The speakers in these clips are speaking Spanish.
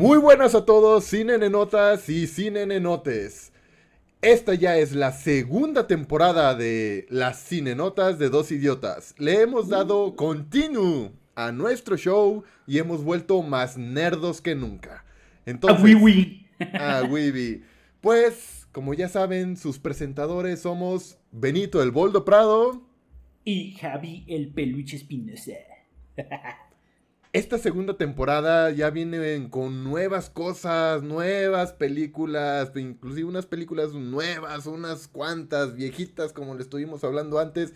Muy buenas a todos, cine nenotas y cine nenotes. Esta ya es la segunda temporada de las cinenotas de dos idiotas. Le hemos dado continuo a nuestro show y hemos vuelto más nerdos que nunca. Entonces, a Wiwi. a Wiwi. Pues, como ya saben, sus presentadores somos Benito el Boldo Prado y Javi el Peluche Espinosa. esta segunda temporada ya vienen con nuevas cosas, nuevas películas, inclusive unas películas nuevas, unas cuantas viejitas como le estuvimos hablando antes.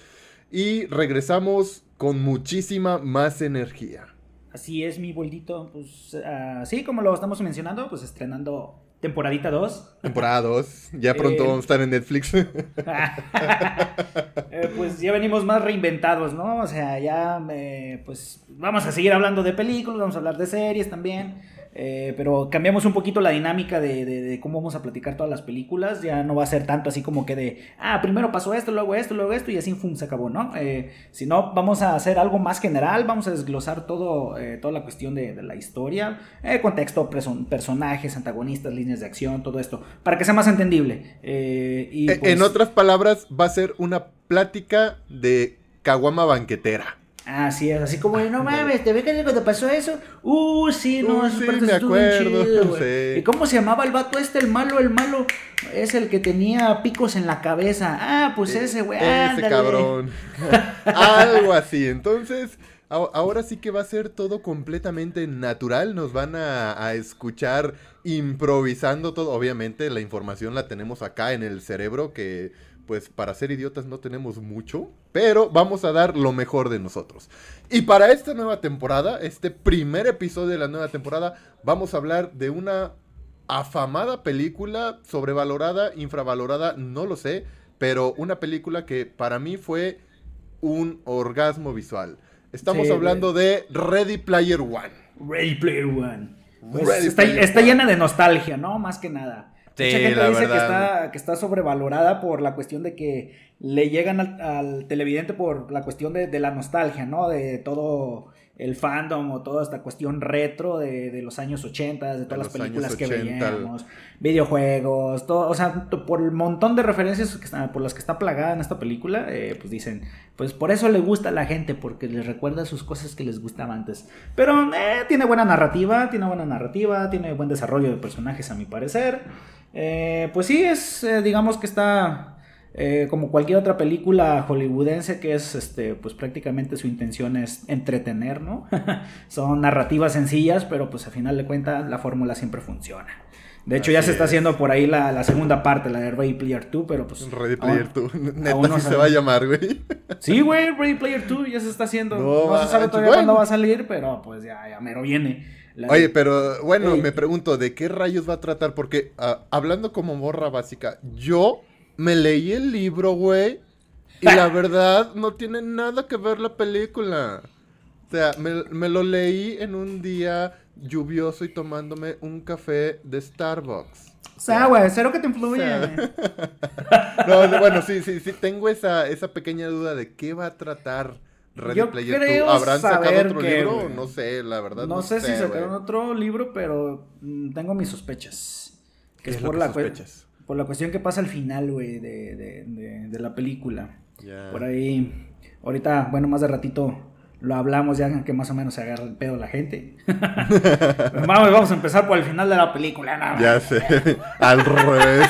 Y regresamos con muchísima más energía. Así es, mi boldito. Pues así como lo estamos mencionando, pues estrenando Temporadita 2. Temporada 2. Ya pronto eh, vamos a estar en Netflix. Eh, pues ya venimos más reinventados, ¿no? O sea, ya eh, pues vamos a seguir hablando de películas, vamos a hablar de series también. Eh, pero cambiamos un poquito la dinámica de, cómo vamos a platicar todas las películas. Ya no va a ser tanto así como que de, ah, primero pasó esto, luego esto, luego esto, y así fum, se acabó, ¿no? Eh, sino vamos a hacer algo más general, vamos a desglosar todo, eh, toda la cuestión de, la historia, contexto, personajes, antagonistas, líneas de acción, todo esto, para que sea más entendible. y, En pues otras palabras, va a ser una plática de caguama banquetera. Así es, así como, no mames, ¿te ves que cuando pasó eso? Uh, sí, no, uh, sí, me acuerdo, ¿Y cómo se llamaba el vato este, el malo? El malo es el que tenía picos en la cabeza. Ah, pues e, ese, güey, Ese cabrón. Algo así, entonces... Ahora sí que va a ser todo completamente natural. Nos van a, a, escuchar improvisando todo. Obviamente la información la tenemos acá en el cerebro que pues para ser idiotas no tenemos mucho, pero vamos a dar lo mejor de nosotros. Y para esta nueva temporada, este primer episodio de la nueva temporada, vamos a hablar de una afamada película, sobrevalorada, infravalorada, no lo sé, pero una película que para mí fue un orgasmo visual. Estamos hablando de Ready Player One. Ready Player One. Pues está, está llena de nostalgia, ¿no? Más que nada. Mucha gente dice que está, que está sobrevalorada por la cuestión de que le llegan al, televidente por la cuestión de, de, la nostalgia, ¿no? De todo el fandom o toda esta cuestión retro de, de los años 80, de todas las películas que veíamos, videojuegos, todo, o sea, por el montón de referencias que están, por las que está plagada en esta película, eh, pues dicen, pues por eso le gusta a la gente, porque les recuerda sus cosas que les gustaban antes. Pero eh, tiene buena narrativa, tiene buena narrativa, tiene buen desarrollo de personajes a mi parecer. Eh, pues sí, es, eh, digamos que está eh, como cualquier otra película hollywoodense que es, este, pues prácticamente su intención es entretener, ¿no? Son narrativas sencillas, pero pues a final de cuentas la fórmula siempre funciona. De hecho, ya se está haciendo por ahí la, segunda parte, la de Ready Player 2, pero pues. Ready Player 2. Neta, se va a llamar, güey. Sí, güey, Ready Player 2 ya se está haciendo. No, se sabe todavía cuándo va a salir, pero pues ya, ya mero viene. Oye, pero bueno, me pregunto, ¿de qué rayos va a tratar? Porque ah, hablando como morra básica, yo me leí el libro, güey, y la verdad no tiene nada que ver la película. O sea, me, lo leí en un día lluvioso y tomándome un café de Starbucks. O sea, güey, cero que te influye. no, bueno, sí, sí, sí, tengo esa, esa pequeña duda de qué va a tratar yo creo ¿Habrán sacado otro libro? No sé, la verdad. No, sé, si sacaron otro libro, pero mm, tengo mis sospechas. Que es, por, la por la cuestión que pasa al final, güey, de, la película. Por ahí, ahorita, bueno, más de ratito lo hablamos ya que más o menos se agarra el pedo la gente. vamos, vamos a empezar por el final de la película. Nada ya sé, al revés.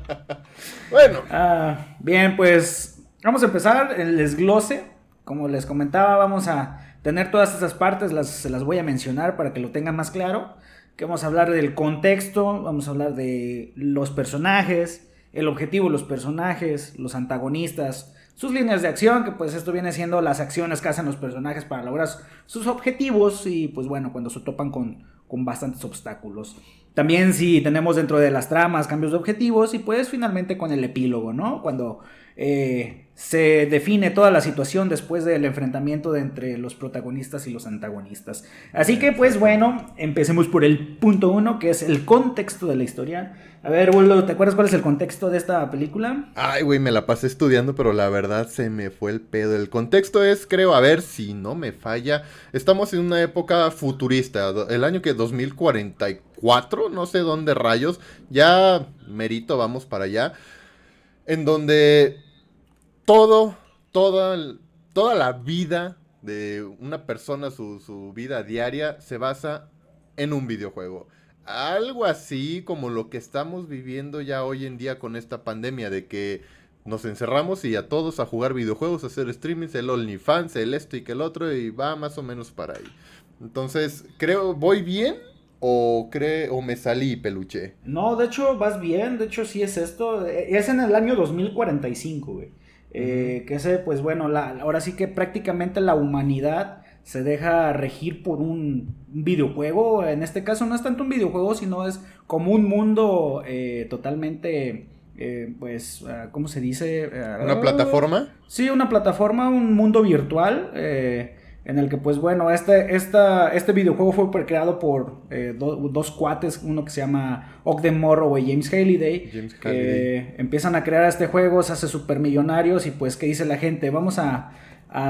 bueno. Ah, bien, pues vamos a empezar el desglose como les comentaba, vamos a tener todas esas partes, las, se las voy a mencionar para que lo tengan más claro. Que vamos a hablar del contexto, vamos a hablar de los personajes, el objetivo de los personajes, los antagonistas, sus líneas de acción, que pues esto viene siendo las acciones que hacen los personajes para lograr sus objetivos y pues bueno, cuando se topan con, con bastantes obstáculos. También si tenemos dentro de las tramas cambios de objetivos y pues finalmente con el epílogo, ¿no? Cuando eh, se define toda la situación después del enfrentamiento de entre los protagonistas y los antagonistas. Así que pues bueno, empecemos por el punto uno, que es el contexto de la historia. A ver, Bolo, ¿te acuerdas cuál es el contexto de esta película? Ay, güey, me la pasé estudiando, pero la verdad se me fue el pedo. El contexto es, creo, a ver si no me falla, estamos en una época futurista, el año que 2044, no sé dónde rayos, ya merito, vamos para allá, en donde todo, toda, toda la vida de una persona, su, vida diaria, se basa en un videojuego. Algo así como lo que estamos viviendo ya hoy en día con esta pandemia, de que nos encerramos y a todos a jugar videojuegos, a hacer streamings, el OnlyFans, el esto y que el otro, y va más o menos para ahí. Entonces, creo, ¿voy bien? ¿O, cree, o me salí, peluche? No, de hecho, vas bien, de hecho sí es esto. Es en el año 2045, güey. Eh, que ese, pues bueno, la, ahora sí que prácticamente la humanidad se deja regir por un videojuego. En este caso no es tanto un videojuego, sino es como un mundo eh, totalmente, eh, pues, ah, ¿cómo se dice? ¿Una plataforma? Sí, una plataforma, un mundo virtual en el que pues bueno, este, esta, este videojuego fue creado por eh, dos cuates, uno que se llama Ogden Morrow y James Halliday, James que empiezan a crear este juego, se hace super millonarios y pues ¿qué dice la gente? Vamos a,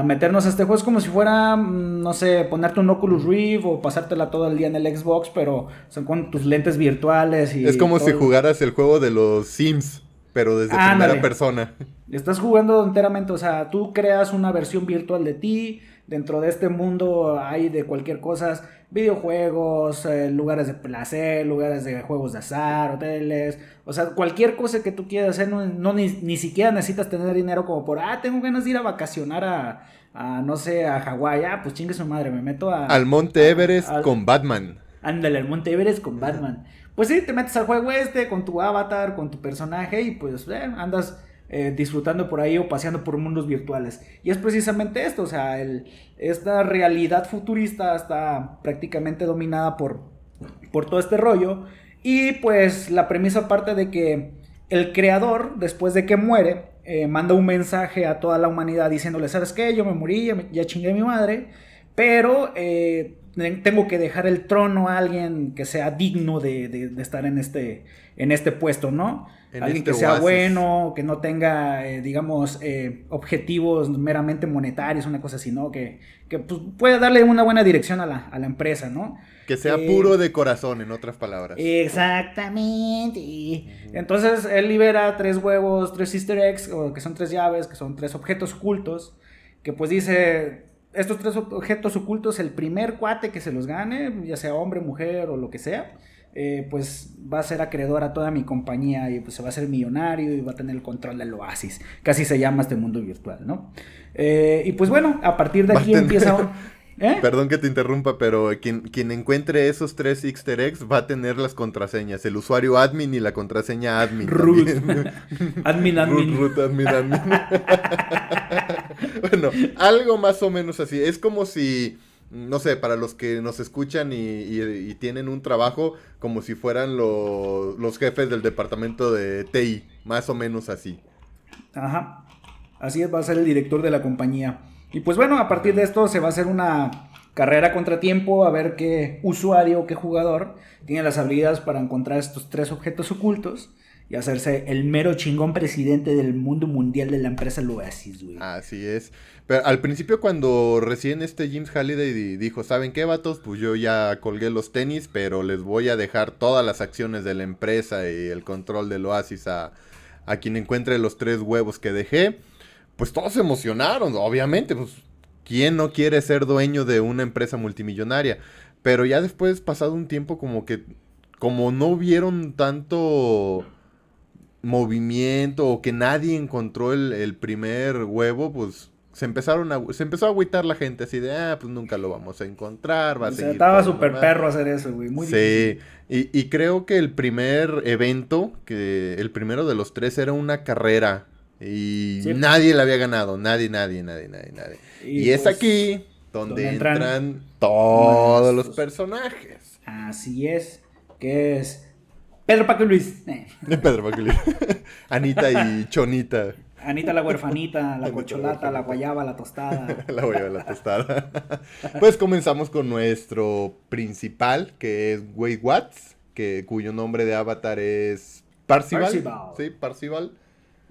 meternos a este juego, es como si fuera, mm, no sé, ponerte un Oculus Rift o pasártela todo el día en el Xbox, pero son con tus lentes virtuales y... Es como si jugaras el juego de los Sims pero desde primera persona. Estás jugando enteramente, o sea, tú creas una versión virtual de ti, dentro de este mundo hay de cualquier cosa, videojuegos, eh, lugares de placer, lugares de juegos de azar, hoteles, o sea, cualquier cosa que tú quieras hacer, no, ni, siquiera necesitas tener dinero como por, ah, tengo ganas de ir a vacacionar a, no sé, a Hawái, ah, pues chingue su madre, me meto a... Al Monte Everest con Batman. Ándale, al Monte Everest con Batman. Pues sí, te metes al juego este con tu avatar, con tu personaje y pues eh, andas eh, disfrutando por ahí o paseando por mundos virtuales. Y es precisamente esto, o sea, esta realidad futurista está prácticamente dominada por, por todo este rollo. Y pues la premisa parte de que el creador, después de que muere, eh, manda un mensaje a toda la humanidad diciéndole, ¿sabes qué? Yo me morí, ya, chingué a mi madre, pero eh, tengo que dejar el trono a alguien que sea digno de, de estar en este, en este puesto, ¿no? Alguien este que sea bueno, que no tenga, eh, digamos, eh, objetivos meramente monetarios, una cosa así, ¿no? Que, que pues, pueda darle una buena dirección a la, a la empresa, ¿no? Que sea eh, puro de corazón, en otras palabras. Exactamente. Entonces él libera tres huevos, tres easter eggs, que son tres llaves, que son tres objetos ocultos, que pues dice, estos tres objetos ocultos, el primer cuate que se los gane, ya sea hombre, mujer o lo que sea, eh, pues va a ser acreedor a toda mi compañía y pues se va a ser millonario y va a tener el control del oasis. Casi se llama este mundo virtual, ¿no? Eh, y pues bueno, a partir de aquí empieza... ¿Eh? Perdón que te interrumpa, pero quien, quien encuentre esos tres easter eggs va a tener las contraseñas, el usuario admin y la contraseña admin. Root. admin, admin. Root, admin, admin. bueno, algo más o menos así. Es como si no sé, para los que nos escuchan y, tienen un trabajo como si fueran los jefes del departamento de TI, más o menos así. Ajá, así va a ser el director de la compañía. Y pues bueno, a partir de esto se va a hacer una carrera contratiempo a ver qué usuario, qué jugador tiene las habilidades para encontrar estos tres objetos ocultos y hacerse el mero chingón presidente del mundo mundial de la empresa Oasis, güey. Así es. Pero al principio cuando recién este James Halliday dijo, ¿saben qué, vatos? Pues yo ya colgué los tenis, pero les voy a dejar todas las acciones de la empresa y el control del Oasis a, a quien encuentre los tres huevos que dejé. Pues todos se emocionaron, obviamente, pues ¿quién no quiere ser dueño de una empresa multimillonaria? Pero ya después, pasado un tiempo, como que, como no vieron tanto movimiento o que nadie encontró el, el primer huevo, pues se empezaron a, se empezó a agüitar la gente así de, ah, pues nunca lo vamos a encontrar, va a seguir Estaba súper perro hacer eso, güey, muy Sí, y, y, creo que el primer evento, que el primero de los tres era una carrera y nadie la había ganado, nadie, nadie, nadie, nadie, nadie. Y, es pues, aquí donde, entran, todos los personajes. Así es, que es Pedro Paco Luis. Pedro Paco Luis. Anita y Chonita. Anita la huerfanita, la cocholata, la guayaba, la tostada. la guayaba, la tostada. pues comenzamos con nuestro principal, que es Way Watts, que, cuyo nombre de avatar es Parcival. Sí, Parcival.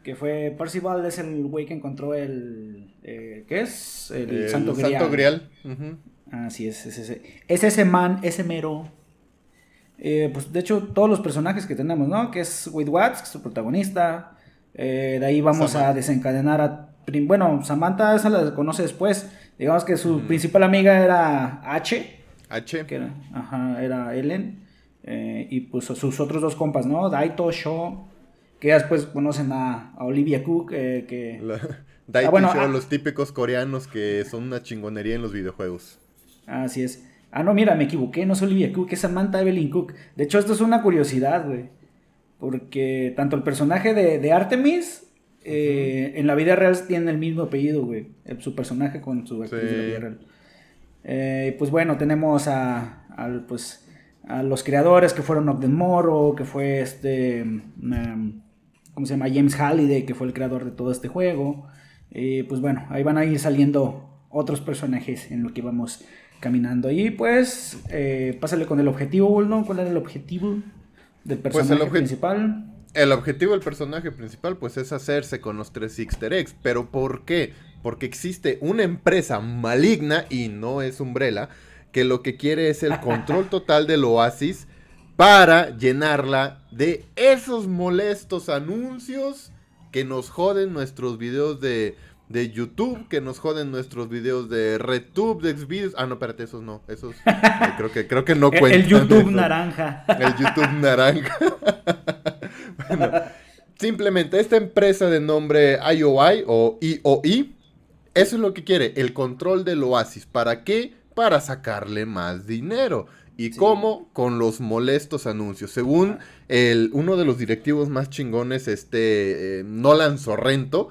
Que fue, Parcival es el güey que encontró el, eh, ¿qué es? El, Santo Grial. Santo Grial. Así es, es ese, es ese man, ese mero. Eh, pues de hecho, todos los personajes que tenemos, ¿no? Que es Wade Watts, que es su protagonista. Eh, de ahí vamos a desencadenar a. Bueno, Samantha, esa la conoce después. Digamos que su principal amiga era H. H. Que era, ajá, era Ellen. Eh, y pues sus otros dos compas, ¿no? Daito, Shaw. Que después conocen a, Olivia Cook. que... Daito y Shaw, los típicos coreanos que son una chingonería en los videojuegos. Así es. Ah, no, mira, me equivoqué, no es Olivia Cook, es Samantha Evelyn Cook. De hecho, esto es una curiosidad, güey. Porque tanto el personaje de, Artemis eh, en la vida real tiene el mismo apellido, güey. Su personaje con su actriz de la vida real. Eh, pues bueno, tenemos a, pues, a los creadores que fueron Ogden Morrow, que fue este. Um, ¿Cómo se llama? James Halliday, que fue el creador de todo este juego. Eh, pues bueno, ahí van a ir saliendo otros personajes en lo que vamos caminando. Y pues, eh, pásale con el objetivo, ¿no? ¿Cuál era el objetivo del pues personaje principal? El objetivo del personaje principal, pues, es hacerse con los tres Easter eggs. ¿Pero por qué? Porque existe una empresa maligna, y no es Umbrella, que lo que quiere es el control total del oasis para llenarla de esos molestos anuncios que nos joden nuestros videos de de YouTube que nos joden nuestros videos de RedTube, de Xvideos. Ah, no, espérate, esos no. Esos creo que creo que no cuentan. El YouTube naranja. El YouTube naranja. bueno, simplemente esta empresa de nombre IOI o IOI, eso es lo que quiere, el control del Oasis. ¿Para qué? Para sacarle más dinero. ¿Y cómo? Con los molestos anuncios. Según el, uno de los directivos más chingones, este eh, Nolan Sorrento,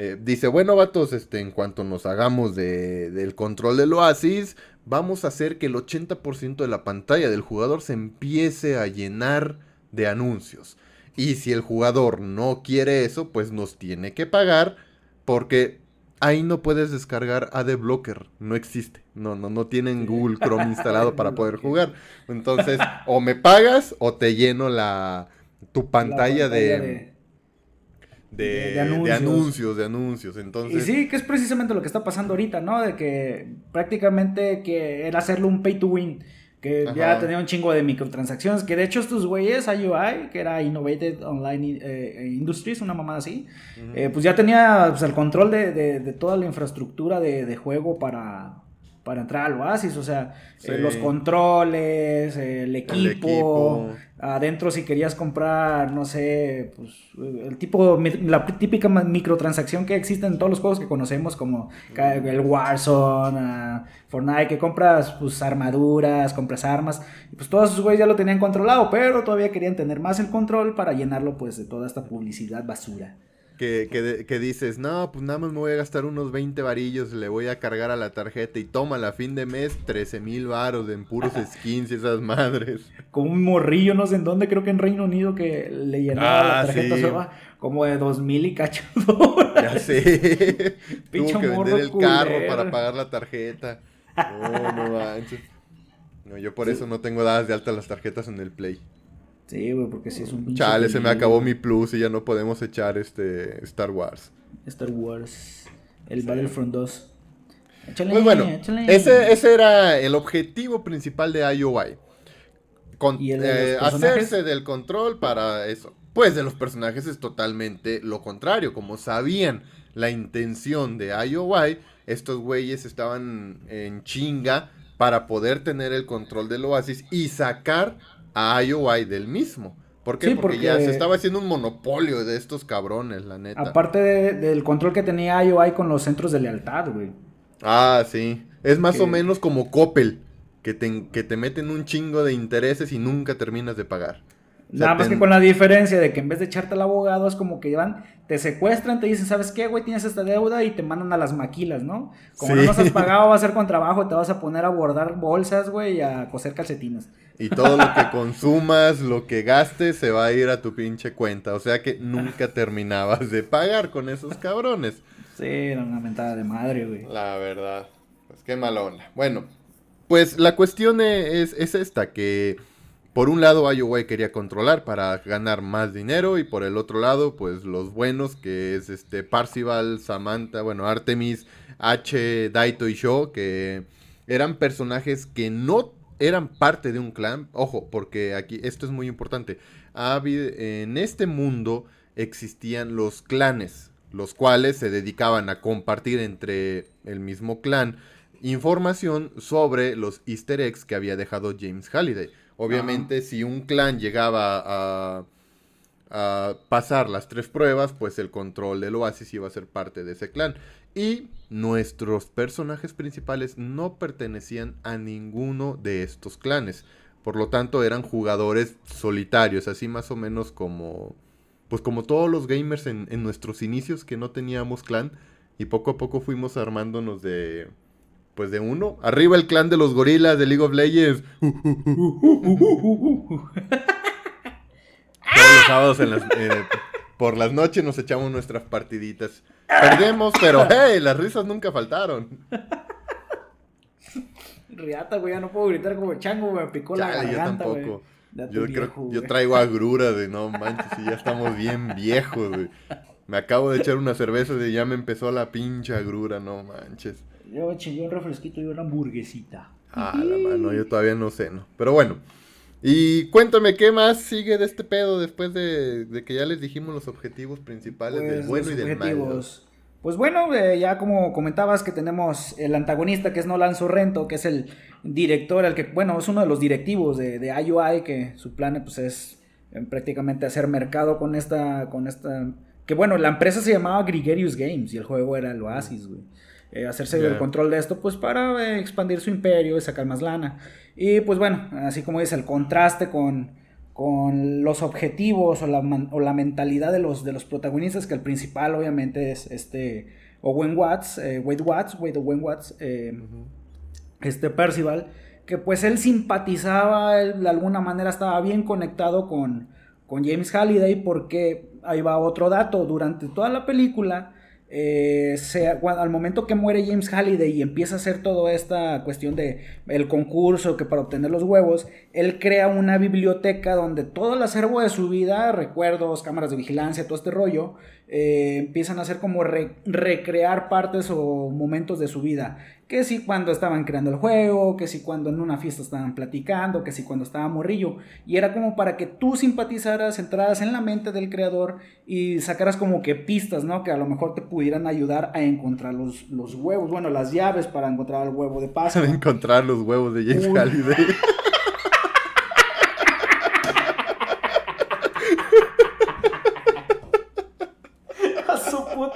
eh, dice, bueno, vatos, este, en cuanto nos hagamos de, del control del oasis, vamos a hacer que el 80% de la pantalla del jugador se empiece a llenar de anuncios. Y si el jugador no quiere eso, pues nos tiene que pagar porque ahí no puedes descargar AdBlocker, no existe. No, no, no tienen Google Chrome instalado para poder jugar. Entonces, o me pagas o te lleno la tu pantalla, de de, anuncios. de, anuncios. Entonces... Y sí, que es precisamente lo que está pasando ahorita, ¿no? De que prácticamente que era hacerlo un pay to win. Que ya tenía un chingo de microtransacciones. Que de hecho estos güeyes, IUI, que era Innovated Online eh, Industries, una mamada así, eh, pues ya tenía pues, el control de, de, toda la infraestructura de, juego para, para entrar al Oasis, o sea, eh, los controles, el equipo, adentro si querías comprar, no sé, pues el tipo, la típica microtransacción que existe en todos los juegos que conocemos, como el Warzone, uh, Fortnite, que compras pues armaduras, compras armas, y pues todos esos güeyes ya lo tenían controlado, pero todavía querían tener más el control para llenarlo pues de toda esta publicidad basura que, que, dices, no, pues nada más me voy a gastar unos 20 varillos, le voy a cargar a la tarjeta y toma, a fin de mes 13 mil varos en puros skins y esas madres. Como un morrillo, no sé en dónde, creo que en Reino Unido que le llenaba la ah, tarjeta como de 2 mil y cacho Ya sé. Tuvo que vender el carro para pagar la tarjeta. No, no manches. No, yo por eso no tengo dadas de alta las tarjetas en el Play. Sí, güey, porque si es un Chale, se me acabó mi plus y ya no podemos echar este Star Wars. Star Wars. El Battlefront 2. Échale, pues bueno, Ese, ese era el objetivo principal de IOI. Eh, hacerse del control para eso. Pues de los personajes es totalmente lo contrario. Como sabían la intención de IOI, estos güeyes estaban en chinga para poder tener el control del Oasis y sacar a IOI del mismo. ¿Por qué? porque, ya se estaba haciendo un monopolio de estos cabrones, la neta. Aparte del control que tenía IOI con los centros de lealtad, güey. Ah, sí. Es más o menos como Coppel, que te, que te meten un chingo de intereses y nunca terminas de pagar. Nada más que con la diferencia de que en vez de echarte al abogado es como que van, te secuestran, te dicen, ¿sabes qué, güey? Tienes esta deuda y te mandan a las maquilas, ¿no? Como no nos has pagado, va a ser con trabajo, te vas a poner a bordar bolsas, güey, y a coser calcetines. Y todo lo que consumas, lo que gastes, se va a ir a tu pinche cuenta. O sea que nunca terminabas de pagar con esos cabrones. Sí, era una mentada de madre, güey. La verdad. Pues qué mala onda. Bueno, pues la cuestión es, es esta, que por un lado IOWay quería controlar para ganar más dinero y por el otro lado pues los buenos que es este Parcival, Samantha, bueno Artemis, H, Daito y Sho que eran personajes que no eran parte de un clan, ojo, porque aquí esto es muy importante. En este mundo existían los clanes, los cuales se dedicaban a compartir entre el mismo clan información sobre los easter eggs que había dejado James Halliday. Obviamente, si un clan llegaba a, pasar las tres pruebas, pues el control del oasis iba a ser parte de ese clan. Y nuestros personajes principales no pertenecían a ninguno de estos clanes. Por lo tanto, eran jugadores solitarios, así más o menos como. Pues como todos los gamers en, en nuestros inicios que no teníamos clan. Y poco a poco fuimos armándonos de pues de uno. Arriba el clan de los gorilas de League of Legends. Todos los sábados eh, por las noches nos echamos nuestras partiditas. Perdemos, pero hey, las risas nunca faltaron. Riata, güey, ya no puedo gritar como chango, me picó la garganta, yo tampoco. Yo, creo, yo traigo agrura de no manches, y ya estamos bien viejos, güey. Me acabo de echar una cerveza y ya me empezó la pincha agrura, no manches. Yo eché un refresquito y una hamburguesita. Ah, la mano, yo todavía no sé, ¿no? Pero bueno. Y cuéntame, ¿qué más sigue de este pedo después de, que ya les dijimos los objetivos principales del pues, bueno y del malo? Pues bueno, eh, ya como comentabas que tenemos el antagonista que es Nolan Sorrento, que es el director, el que, bueno, es uno de los directivos de, de IUI, que su plan pues es eh, prácticamente hacer mercado con esta, con esta, que bueno, la empresa se llamaba Grigerius Games y el juego era el Oasis, güey. Eh, hacerse el control de esto, pues para eh, expandir su imperio y sacar más lana. Y pues bueno, así como dice, el contraste con, con los objetivos o la, o la, mentalidad de los, de los protagonistas, que el principal obviamente es este Owen Watts, eh, Wade Watts, Wade Owen Watts, este Percival, que pues él simpatizaba, de alguna manera estaba bien conectado con, con James Halliday, porque ahí va otro dato, durante toda la película, eh, al momento que muere James Halliday y empieza a hacer toda esta cuestión de el concurso que para obtener los huevos, él crea una biblioteca donde todo el acervo de su vida, recuerdos, cámaras de vigilancia, todo este rollo, eh, empiezan a hacer como recrear partes o momentos de su vida. Que si cuando estaban creando el juego, que si cuando en una fiesta estaban platicando, que si cuando estaba morrillo. Y era como para que tú simpatizaras, entraras en la mente del creador y sacaras como que pistas, ¿no? Que a lo mejor te pudieran ayudar a encontrar los, los huevos, bueno, las llaves para encontrar el huevo de paz. encontrar los huevos de James Halliday.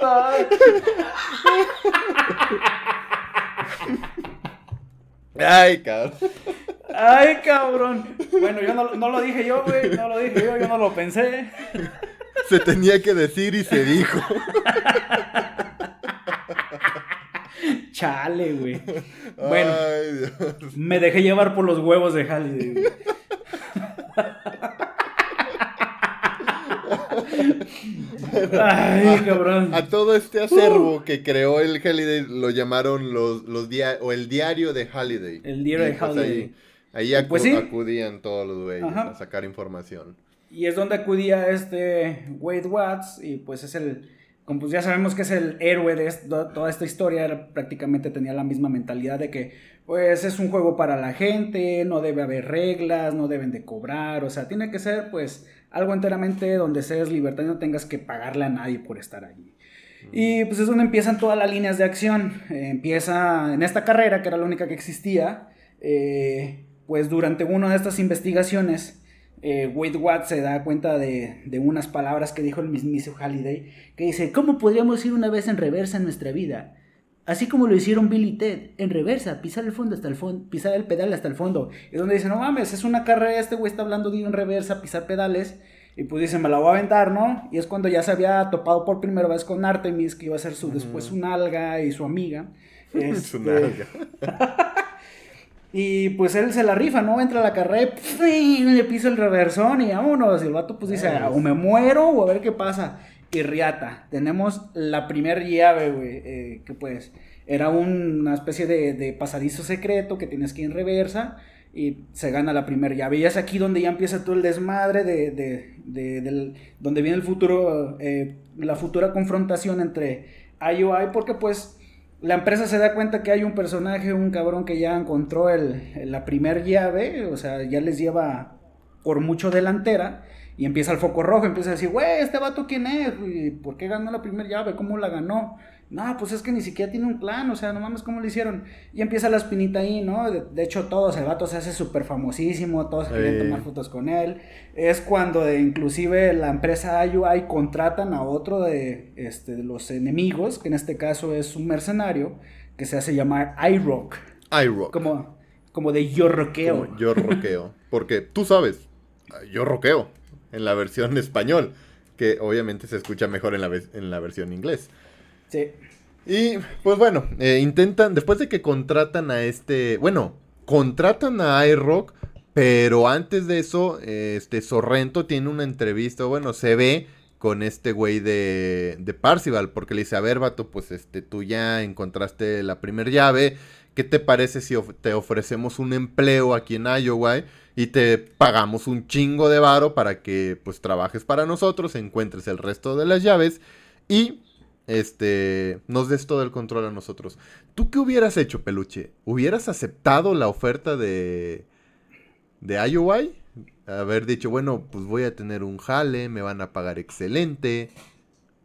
Ay, cabrón. Ay, cabrón. Bueno, yo no, lo dije yo, güey. No lo dije yo, yo no lo pensé. Se tenía que decir y se dijo. Chale, güey. Bueno, me dejé llevar por los huevos de Halliday. Ay, cabrón. A todo este acervo que creó el Halliday lo llamaron los, los o el diario de Halliday. El diario de pues Ahí, pues acudían todos los güeyes a sacar información. Y es donde acudía este Wade Watts y pues es el como pues ya sabemos que es el héroe de toda esta historia, prácticamente tenía la misma mentalidad de que pues es un juego para la gente, no debe haber reglas, no deben de cobrar, o sea, tiene que ser pues algo enteramente donde seas libertad y no tengas que pagarle a nadie por estar allí. Y pues es donde empiezan todas las líneas de acción. Eh, empieza en esta carrera, que era la única que existía, eh, pues durante una de estas investigaciones, eh, Wade Watts se da cuenta de, de, unas palabras que dijo el mismísimo Halliday, que dice, ¿cómo podríamos ir una vez en reversa en nuestra vida? Así como lo hicieron Bill y Ted, en reversa, pisar el fondo hasta el fondo, pisar el pedal hasta el fondo. Y donde dicen, no mames, es una carrera, este güey está hablando de en reversa, pisar pedales. Y pues dicen, me la voy a aventar, ¿no? Y es cuando ya se había topado por primera vez con Artemis, que iba a ser su, después su nalga y su amiga. su este, nalga. y pues él se la rifa, ¿no? Entra a la carrera y le pisa el reversón y vámonos. Y el vato pues dice, o me muero o a ver qué pasa. Y Riata, tenemos la primer llave, güey, eh, que pues era una especie de, pasadizo secreto que tienes que ir en reversa y se gana la primera llave. Y es aquí donde ya empieza todo el desmadre de, de, donde viene el futuro, eh, la futura confrontación entre IOI, porque pues la empresa se da cuenta que hay un personaje, un cabrón que ya encontró el, la primer llave, o sea, ya les lleva por mucho delantera. Y empieza el foco rojo, empieza a decir, güey, ¿este vato quién es? ¿Por qué ganó la primera llave? ¿Cómo la ganó? No, pues es que ni siquiera tiene un plan, o sea, no mames cómo lo hicieron. Y empieza la espinita ahí, ¿no? De, hecho, todos, el vato se hace súper famosísimo, todos quieren tomar fotos con él. Es cuando de, inclusive la empresa IUI contratan a otro de, este, de los enemigos, que en este caso es un mercenario, que se hace llamar iRock. iRock. Como, como de yo roqueo. yo roqueo. Porque tú sabes, yo roqueo en la versión español, que obviamente se escucha mejor en la, en la versión inglés. Y pues bueno, eh, intentan, después de que contratan a este, bueno, contratan a iRock, pero antes de eso, este Sorrento tiene una entrevista, bueno, se ve con este güey de, de Parcival, porque le dice, a ver, vato, pues este, tú ya encontraste la primer llave, ¿qué te parece si te ofrecemos un empleo aquí en Iowa y te pagamos un chingo de varo para que pues trabajes para nosotros, encuentres el resto de las llaves y este, nos des todo el control a nosotros. ¿Tú qué hubieras hecho, peluche? ¿Hubieras aceptado la oferta de, de IOI? Haber dicho, bueno, pues voy a tener un jale, me van a pagar excelente,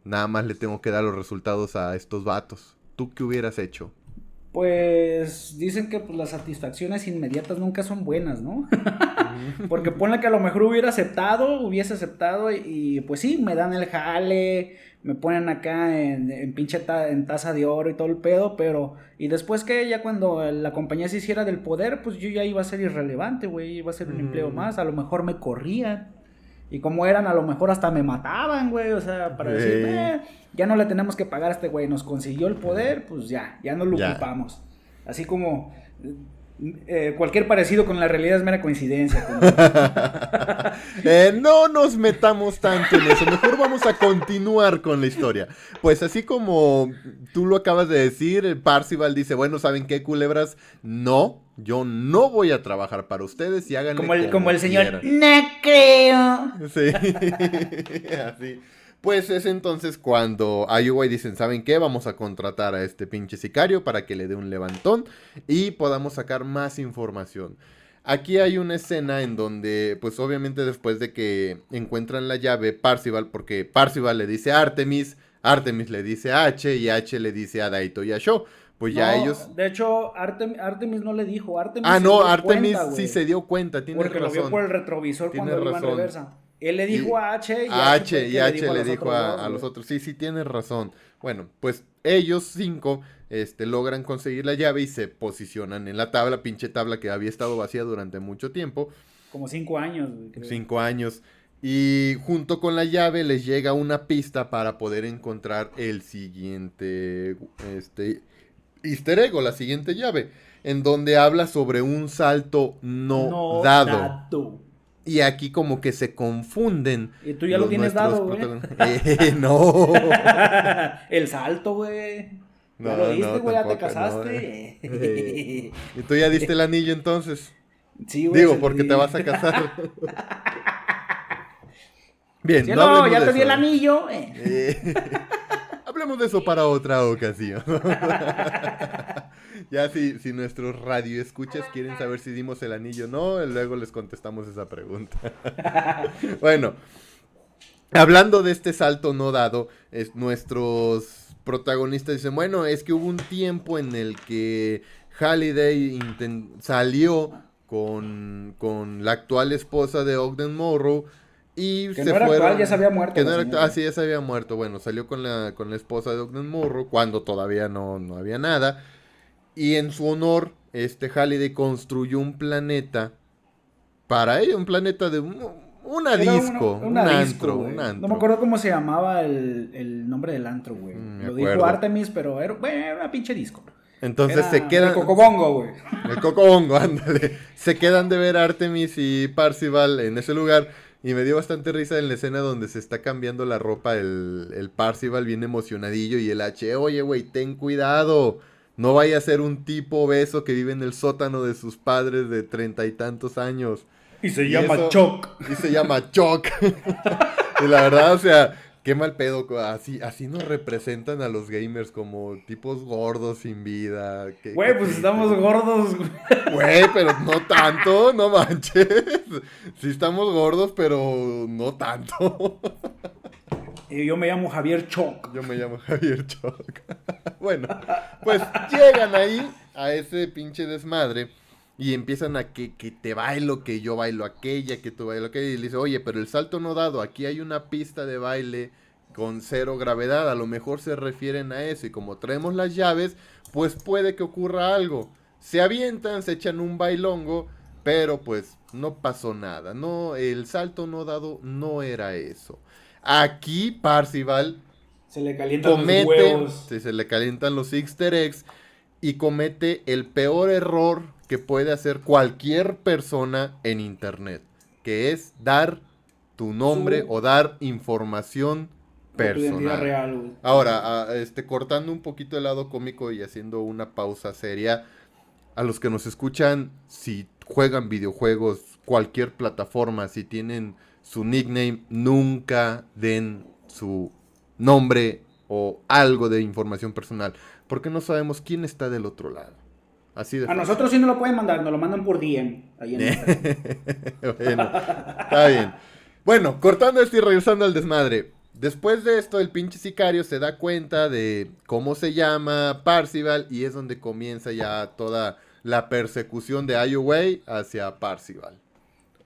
nada más le tengo que dar los resultados a estos vatos. ¿Tú qué hubieras hecho? Pues dicen que pues, las satisfacciones inmediatas nunca son buenas, ¿no? Porque pone que a lo mejor hubiera aceptado, hubiese aceptado y, pues sí, me dan el jale, me ponen acá en, en pinche en taza de oro y todo el pedo, pero y después que ya cuando la compañía se hiciera del poder, pues yo ya iba a ser irrelevante, güey, iba a ser un empleo más, a lo mejor me corrían. Y como eran, a lo mejor hasta me mataban, güey. O sea, para decir, eh, ya no le tenemos que pagar a este güey. Nos consiguió el poder, pues ya, ya no lo ocupamos. Así como eh, cualquier parecido con la realidad es mera coincidencia. Eh, no nos metamos tanto en eso. Mejor vamos a continuar con la historia. Pues así como tú lo acabas de decir, Parcival dice, bueno, ¿saben qué, culebras? No, yo no voy a trabajar para ustedes y hagan como el, como, el señor, no creo. Sí, así. Pues es entonces cuando Iowa dicen, ¿saben qué? Vamos a contratar a este pinche sicario para que le dé un levantón y podamos sacar más información. Aquí hay una escena en donde, pues obviamente después de que encuentran la llave, Parcival, porque Parcival le dice a Artemis, Artemis le dice a H y H le dice a Daito y a Sho. Pues ya ellos. De hecho, Artemis no le dijo. Artemis ah, no, Artemis sí se dio cuenta, tiene Porque razón. lo vio por el retrovisor cuando iba en reversa. Él le dijo a H y a H, y H le dijo, a, los otros. Sí, sí, tienes razón. Bueno, pues ellos cinco este, logran conseguir la llave y se posicionan en la tabla, pinche tabla que había estado vacía durante mucho tiempo. Como cinco años. Cinco años. Y junto con la llave les llega una pista para poder encontrar el siguiente este, easter egg la siguiente llave, en donde habla sobre un salto no, dado. Y aquí como que se confunden. Y tú ya lo tienes dado, güey. Eh, no. El salto, güey. No, lo diste, güey, ya te casaste. Eh. ¿Y tú ya diste el anillo entonces? Sí, güey. Digo, porque te vas a casar. Bien, no, ya te di el anillo. Eh. Hablemos de eso para otra ocasión. ya si, si nuestros radioescuchas quieren saber si dimos el anillo o no, luego les contestamos esa pregunta. bueno, hablando de este salto no dado, es, nuestros protagonistas dicen, bueno, es que hubo un tiempo en el que Halliday salió con, con la actual esposa de Ogden Morrow Y que se no era fueron, actual, ya se había muerto. Que no era, ah, sí, ya se había muerto. Bueno, salió con la, con la esposa de Ogden cuando todavía no, no había nada. Y en su honor, este Halliday construyó un planeta para ella, un planeta de un, una disco, un antro, No me acuerdo cómo se llamaba el, nombre del antro, güey. Mm, Lo dijo Artemis, pero era, era una pinche disco. Entonces se quedan. El Cocobongo, güey. El Cocobongo, ándale. Se quedan de ver Artemis y Parcival en ese lugar. Y me dio bastante risa en la escena donde se está cambiando la ropa el, el Parcival bien emocionadillo y el H, oye, güey, ten cuidado. No vaya a ser un tipo obeso que vive en el sótano de sus padres de treinta y tantos años. Y se llama Choc. Y se llama Choc. y la verdad, o sea, qué mal pedo. Así, así nos representan a los gamers como tipos gordos sin vida. Güey, pues estamos gordos. Güey, pero no tanto, no manches. Sí estamos gordos, pero no tanto. Yo me llamo Javier Choc. Yo me llamo Javier Choc. bueno, pues llegan ahí a ese pinche desmadre y empiezan a que, que, te bailo, que yo bailo aquella, que tú bailo aquella. Y le dice, oye, pero el salto no dado, aquí hay una pista de baile con cero gravedad. A lo mejor se refieren a eso. Y como traemos las llaves, pues puede que ocurra algo. Se avientan, se echan un bailongo, pero pues no pasó nada. No, el salto no dado no era eso. Aquí Parcival se le calientan comete, los huevos. se le calientan los easter eggs y comete el peor error que puede hacer cualquier persona en internet, que es dar tu nombre o dar información personal. Real, Ahora, este, cortando un poquito el lado cómico y haciendo una pausa seria, a los que nos escuchan, si juegan videojuegos, cualquier plataforma, si tienen su nickname, nunca den su nombre o algo de información personal, porque no sabemos quién está del otro lado a nosotros sí no lo pueden mandar, nos lo mandan por DM. Ahí bueno, está bien. Bueno, cortando esto y regresando al desmadre. Después de esto, el pinche sicario se da cuenta de cómo se llama Parcival y es donde comienza ya toda la persecución de Ayuway hacia Parcival.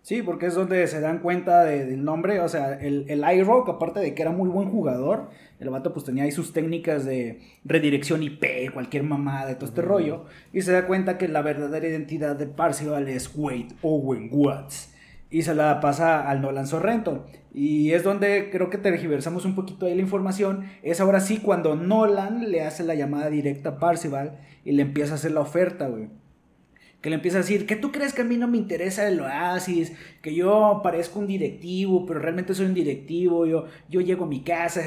Sí, porque es donde se dan cuenta del nombre. O sea, el, el iRock, aparte de que era muy buen jugador, el vato pues tenía ahí sus técnicas de redirección IP, cualquier mamada de todo este rollo. Y se da cuenta que la verdadera identidad de Parcival es Wade Owen Watts. Y se la pasa al Nolan Sorrento. Y es donde creo que tergiversamos un poquito ahí la información. Es ahora sí cuando Nolan le hace la llamada directa a Parcival y le empieza a hacer la oferta, güey que le empieza a decir que tú crees que a mí no me interesa el oasis, que yo parezco un directivo, pero realmente soy un directivo, yo, yo llego a mi casa,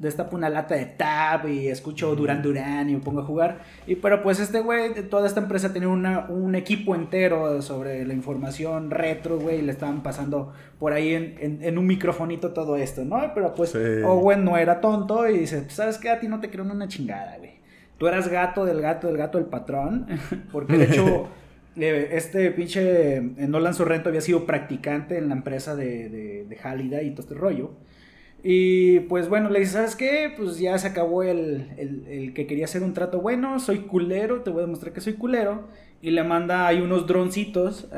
destapo una lata de tab y escucho Duran Duran y me pongo a jugar. Y pero pues este güey, toda esta empresa tenía un equipo entero sobre la información retro, güey, y le estaban pasando por ahí en, un microfonito todo esto, ¿no? Pero pues Owen no era tonto y dice, ¿sabes qué? A ti no te creo en una chingada, güey. Tú eras gato del gato del gato del patrón, porque de hecho... este pinche eh, Nolan Sorrento había sido practicante en la empresa de, de, de y todo este rollo. Y pues bueno, le dice, ¿sabes qué? Pues ya se acabó el, el, que quería hacer un trato bueno, soy culero, te voy a demostrar que soy culero. Y le manda ahí unos droncitos eh,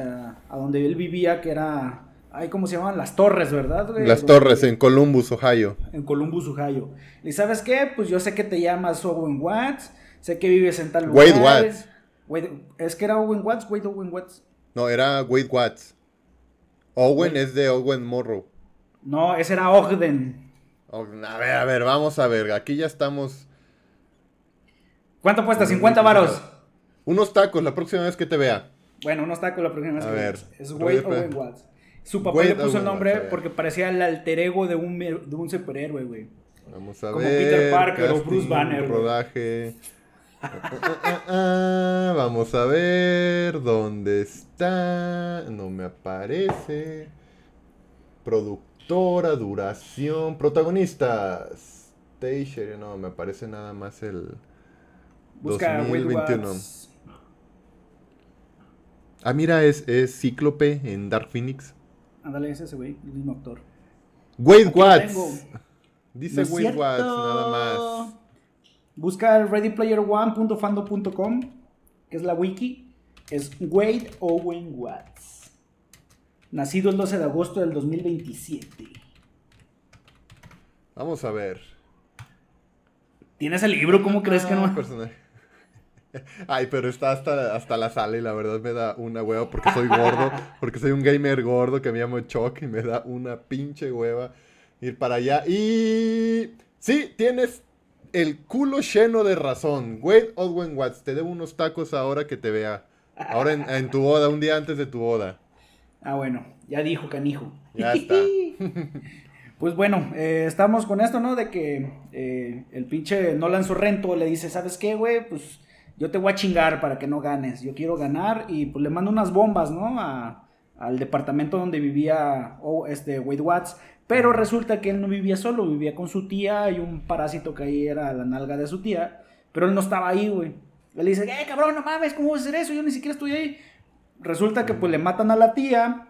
a donde él vivía, que era, ahí cómo se llaman, las torres, ¿verdad? Las torres, en Columbus, Ohio. En Columbus, Ohio. Y ¿sabes qué? Pues yo sé que te llamas Owen Watts, sé que vives en tal lugar. Wade Watts es que era Owen Watts, Wade Owen Watts. No, era Wade Watts. Owen es de Owen Morrow. No, ese era Ogden. A ver, a ver, vamos a ver. Aquí ya estamos. ¿Cuánto cuesta? 50 varos. Unos tacos la próxima vez que te vea. Bueno, unos tacos la próxima vez que te vea. Es Wade Owen Watts. Su papá le puso el nombre porque parecía el alter ego de un, de un superhéroe, güey. Vamos a ver. Como Peter Parker o Bruce Banner. Rodaje. Vamos a ver dónde está. No me aparece. Productora, duración, protagonistas. Teixeira, no, me aparece nada más el Busca 2021. Ah, mira, es, es Cíclope en Dark Phoenix. Ándale, es ese güey, el mismo actor. Wade Watts. Dice Wade Watts, nada más. Busca readyplayer1.fando.com, que es la wiki. Es Wade Owen Watts. nacido el 12 de agosto del 2027. Vamos a ver. ¿Tienes el libro? ¿Cómo crees que no? Ah, personaje. Ay, pero está hasta, hasta la sala y la verdad me da una hueva porque soy gordo, porque soy un gamer gordo que me llamo Chuck y me da una pinche hueva ir para allá. Y sí, tienes el culo lleno de razón. Wade Odwen Watts, te debo unos tacos ahora que te vea. Ahora en, tu boda, un día antes de tu boda. Ah, bueno, ya dijo canijo. Ya está. Pues bueno, eh, estamos con esto, ¿no? De que eh, el pinche Nolan Sorrento le dice, ¿sabes qué, güey? Pues yo te voy a chingar para que no ganes. Yo quiero ganar y pues le mando unas bombas, ¿no? al departamento donde vivía oh, este Wade Watts. Pero resulta que él no vivía solo, vivía con su tía y un parásito que ahí era la nalga de su tía. Pero él no estaba ahí, güey. Él dice, eh, cabrón, no mames, ¿cómo vas a hacer eso? Yo ni siquiera estoy ahí. Resulta que pues le matan a la tía,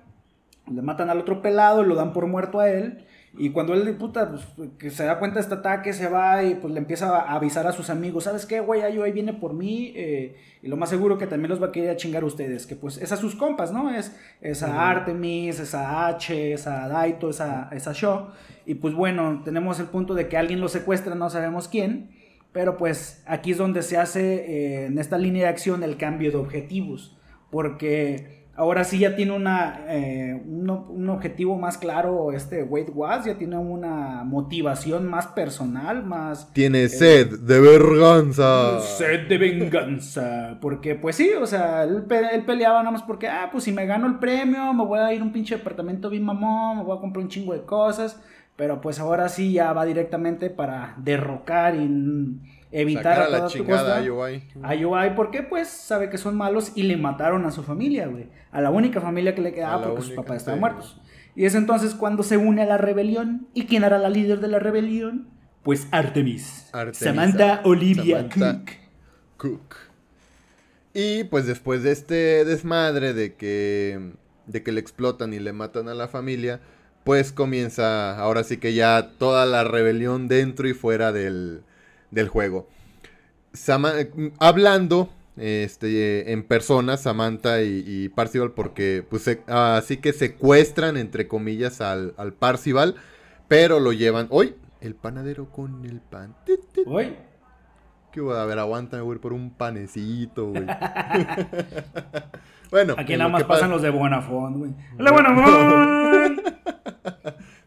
le matan al otro pelado, lo dan por muerto a él. Y cuando él, puta, pues, que se da cuenta de este ataque, se va y pues le empieza a avisar a sus amigos, ¿sabes qué, güey? Ahí, ahí viene por mí eh, y lo más seguro que también los va a querer chingar a ustedes, que pues es a sus compas, ¿no? Es, esa Artemis, esa H, esa Daito, esa, esa Show. Y pues bueno, tenemos el punto de que alguien lo secuestra, no sabemos quién, pero pues aquí es donde se hace eh, en esta línea de acción el cambio de objetivos, porque ahora sí ya tiene una, eh, un, objetivo más claro, este Wade Watts, ya tiene una motivación más personal, más... Tiene eh, sed de venganza. Sed de venganza, porque pues sí, o sea, él, peleaba nada más porque, ah, pues si me gano el premio, me voy a ir a un pinche departamento bien mamón, me voy a comprar un chingo de cosas, pero pues ahora sí ya va directamente para derrocar y evitar a, la chingada a UI. A porque pues sabe que son malos y le mataron a su familia, güey. A la única familia que le quedaba porque sus papás estaban muertos. Y es entonces cuando se une a la rebelión. ¿Y quién era la líder de la rebelión? Pues Artemis. Samantha Olivia Cook. Cook. Y pues después de este desmadre de que, de que le explotan y le matan a la familia, pues comienza ahora sí que ya toda la rebelión dentro y fuera del, del juego. hablando este, en persona, Samantha y, y Parcival, porque pues así que secuestran, entre comillas, al, al Parcival, pero lo llevan. Hoy, el panadero con el pan. Hoy. ¿Qué voy a ver? Aguanta, güey, por un panecito, güey. bueno. Aquí nada más pasan los de Buenafont, güey. ¡La Buenafont!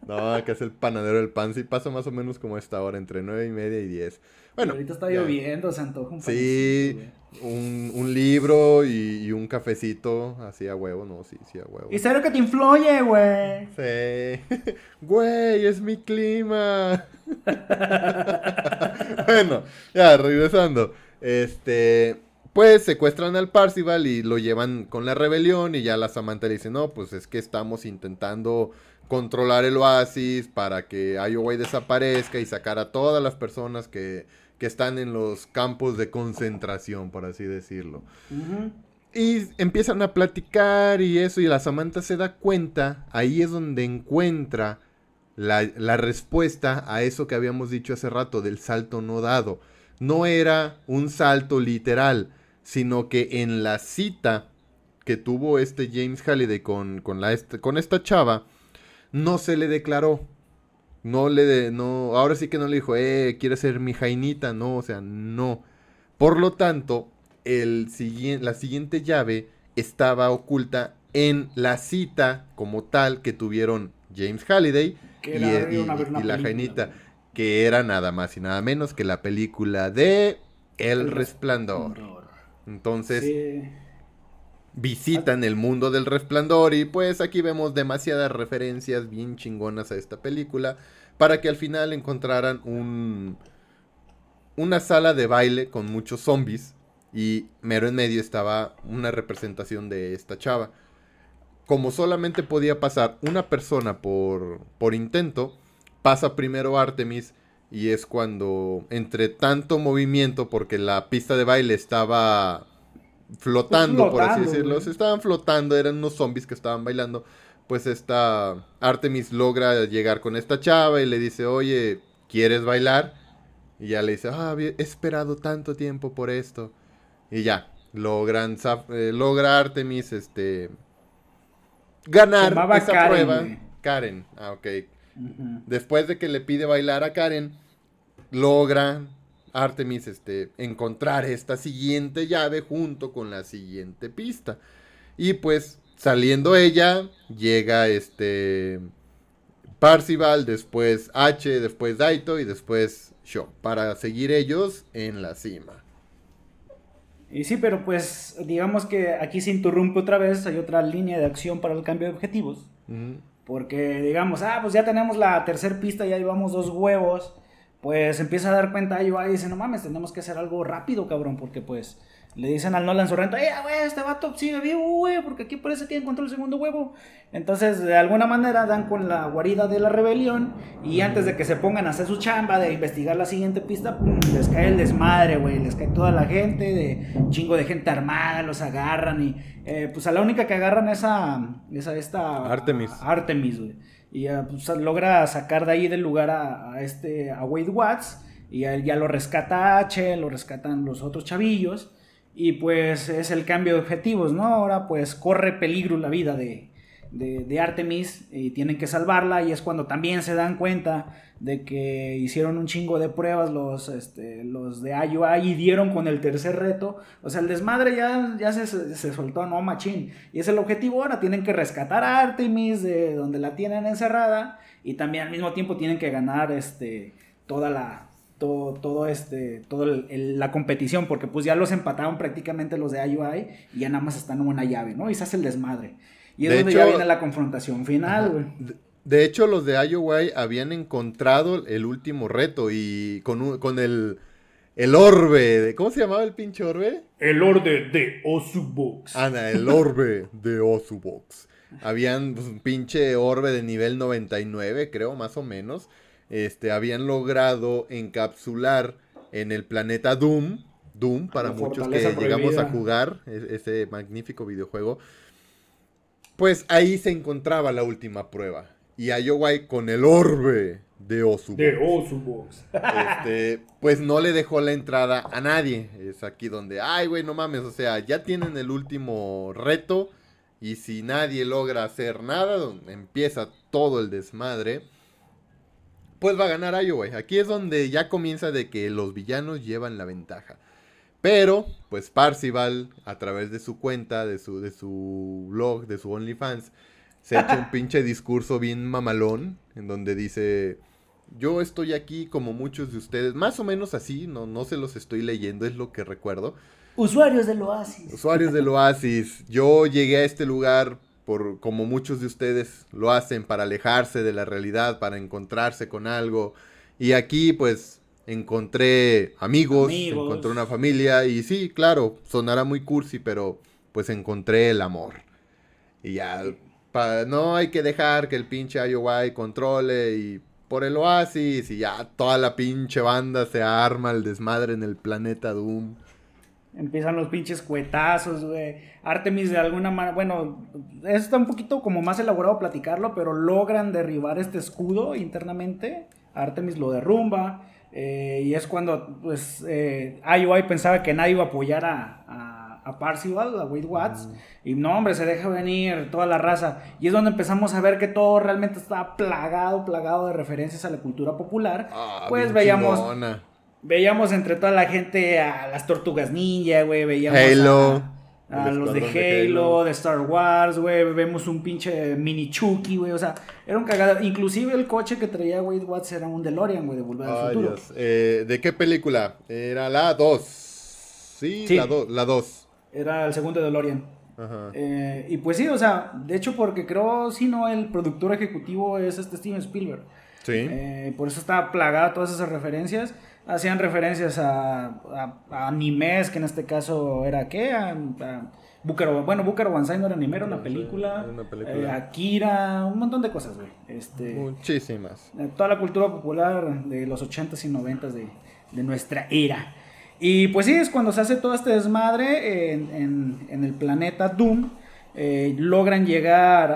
No, que es el panadero del pan. Sí pasa más o menos como esta hora, entre nueve y media y 10. Bueno. ahorita está lloviendo, se antoja un Sí, un, un, libro y, un cafecito así a huevo, no, sí, sí a huevo. Y cero que te influye, güey. Sí. Güey, es mi clima. bueno, ya, regresando. Este, pues secuestran al Parcival y lo llevan con la rebelión y ya la Samantha le dice, no, pues es que estamos intentando controlar el oasis para que Iowa desaparezca y sacar a todas las personas que, que están en los campos de concentración, por así decirlo. Y empiezan a platicar y eso, y la Samantha se da cuenta, ahí es donde encuentra la, la, respuesta a eso que habíamos dicho hace rato del salto no dado. No era un salto literal, sino que en la cita que tuvo este James Halliday con, con, la, con esta chava, no se le declaró. No le, de, no, ahora sí que no le dijo, eh, quiere ser mi jainita, no, o sea, no. Por lo tanto, el, la siguiente llave estaba oculta en la cita como tal que tuvieron James Halliday y, la jainita, que era nada más y nada menos que la película de El, Resplandor. Entonces, visitan el mundo del resplandor y pues aquí vemos demasiadas referencias bien chingonas a esta película para que al final encontraran un una sala de baile con muchos zombies y mero en medio estaba una representación de esta chava. Como solamente podía pasar una persona por, por intento, pasa primero Artemis y es cuando entre tanto movimiento, porque la pista de baile estaba flotando, por así decirlo. estaban flotando, eran unos zombies que estaban bailando. Pues esta Artemis logra llegar con esta chava y le dice, oye, ¿quieres bailar? Y ya le dice, ah, he esperado tanto tiempo por esto. Y ya, logran, eh, logra Artemis, este, ganar esa prueba. Karen, ah, ok. Después de que le pide bailar a Karen, logra Artemis este, encontrar esta siguiente llave junto con la siguiente pista. Y pues saliendo ella, llega este Parcival, después H, después Daito y después Sho, para seguir ellos en la cima. Y sí, pero pues digamos que aquí se interrumpe otra vez, hay otra línea de acción para el cambio de objetivos. Porque digamos, ah, pues ya tenemos la tercera pista, ya llevamos dos huevos. Pues empieza a dar cuenta y y dice, no mames, tenemos que hacer algo rápido, cabrón, porque pues le dicen al Nolan Sorrento, eh, güey, este vato sigue vivo, güey, porque aquí parece que encontró el segundo huevo. Entonces, de alguna manera dan con la guarida de la rebelión y antes de que se pongan a hacer su chamba de investigar la siguiente pista, les cae el desmadre, güey, les cae toda la gente, de chingo de gente armada, los agarran y eh, pues a la única que agarran es a, esta Artemis. Artemis, güey. Y pues, logra sacar de ahí del lugar a, este, a Wade Watts y ya lo rescata H, lo rescatan los otros chavillos. Y pues es el cambio de objetivos, ¿no? Ahora pues corre peligro la vida de, de, Artemis y tienen que salvarla y es cuando también se dan cuenta de que hicieron un chingo de pruebas los, este, los de IOI y dieron con el tercer reto. O sea, el desmadre ya, ya se, se, soltó, no machín. Y es el objetivo ahora, tienen que rescatar a Artemis de donde la tienen encerrada y también al mismo tiempo tienen que ganar este, toda la, todo, este, toda la competición, porque pues ya los empataron prácticamente los de IUI y ya nada más están en una llave, ¿no? Y se hace el desmadre. Y es donde ya viene la confrontación final, güey. De, hecho, los de IUI habían encontrado el último reto y con, con el, el orbe. ¿Cómo se llamaba el pinche orbe? El orbe de Osubox. Ana, el orbe de Osubox. Habían pues, un pinche orbe de nivel 99, creo, más o menos este, habían logrado encapsular en el planeta Doom, Doom para muchos que llegamos a jugar e-, ese magnífico videojuego, pues ahí se encontraba la última prueba. Y Ayowai con el orbe de Osubox. De Osubox. Este, pues no le dejó la entrada a nadie. Es aquí donde, ay, güey, no mames, o sea, ya tienen el último reto. Y si nadie logra hacer nada, empieza todo el desmadre pues va a ganar Iowa. Aquí es donde ya comienza de que los villanos llevan la ventaja. Pero, pues Parcival, a través de su cuenta, de su, de su blog, de su OnlyFans, se echa un pinche discurso bien mamalón, en donde dice, yo estoy aquí como muchos de ustedes, más o menos así, no, no se los estoy leyendo, es lo que recuerdo. Usuarios del Oasis. Usuarios del Oasis. Yo llegué a este lugar por como muchos de ustedes lo hacen para alejarse de la realidad, para encontrarse con algo. Y aquí pues encontré amigos, encontré una familia y sí, claro, sonará muy cursi, pero pues encontré el amor. Y ya no hay que dejar que el pinche IOI controle y por el oasis y ya toda la pinche banda se arma el desmadre en el planeta Doom. Empiezan los pinches cuetazos, güey. Artemis de alguna manera, bueno, está un poquito como más elaborado platicarlo, pero logran derribar este escudo internamente. Artemis lo derrumba. Eh, y es cuando, pues, eh, IOI pensaba que nadie iba a apoyar a, a, a Parcival, a Wade Watts. Y no, hombre, se deja venir toda la raza. Y es donde empezamos a ver que todo realmente está plagado, plagado de referencias a la cultura popular. Ah, pues veíamos veíamos entre toda la gente a las tortugas ninja, güey, veíamos a, los de Halo, de, Star Wars, güey, vemos un pinche mini Chucky, güey, o sea, era un cagado. Inclusive el coche que traía Wade Watts era un DeLorean, güey, de Volver al Futuro. Eh, ¿De qué película? Era la 2. Sí, la 2. La Era el segundo DeLorean. Ajá. Eh, y pues sí, o sea, de hecho porque creo, si no, el productor ejecutivo es este Steven Spielberg. Sí. Eh, por eso está plagada todas esas referencias hacían referencias a, animes, que en este caso era qué? A, bueno, Búcaro Banzai no era anime, era una película. Una película. Eh, Akira, un montón de cosas, güey. Este, Muchísimas. Eh, toda la cultura popular de los 80s y 90s de, de, nuestra era. Y pues sí, es cuando se hace todo este desmadre en, en, el planeta Doom. Eh, logran llegar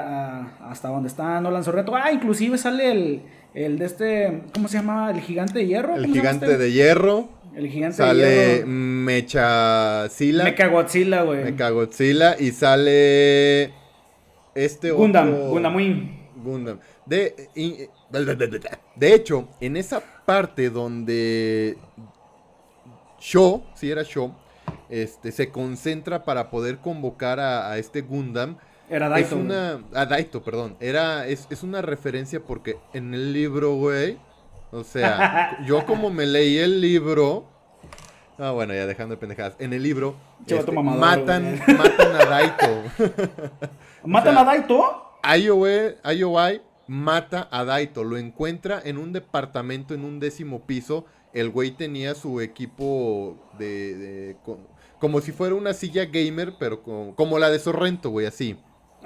hasta donde está Nolan Sorrento. Ah, inclusive sale el, el de este, ¿cómo se llama? El gigante de hierro. El gigante este? de hierro. El gigante de hierro. Sale Mechazilla. Mechagodzilla, güey. Mechagodzilla y sale este Gundam, Gundam Gundam. De, de hecho, en esa parte donde Sho, si era Sho, este, se concentra para poder convocar a, este Gundam. Era Daito. Es una, a Daito, perdón. Era, es, es una referencia porque en el libro, güey, o sea, yo como me leí el libro, Ah, bueno, ya dejando de pendejadas. En el libro este, matan, matan a Daito. ¿Matan a Daito? IOI mata a Daito. Lo encuentra en un departamento en un décimo piso. El güey tenía su equipo de. como si fuera una silla gamer, pero como la de Sorrento, güey, así.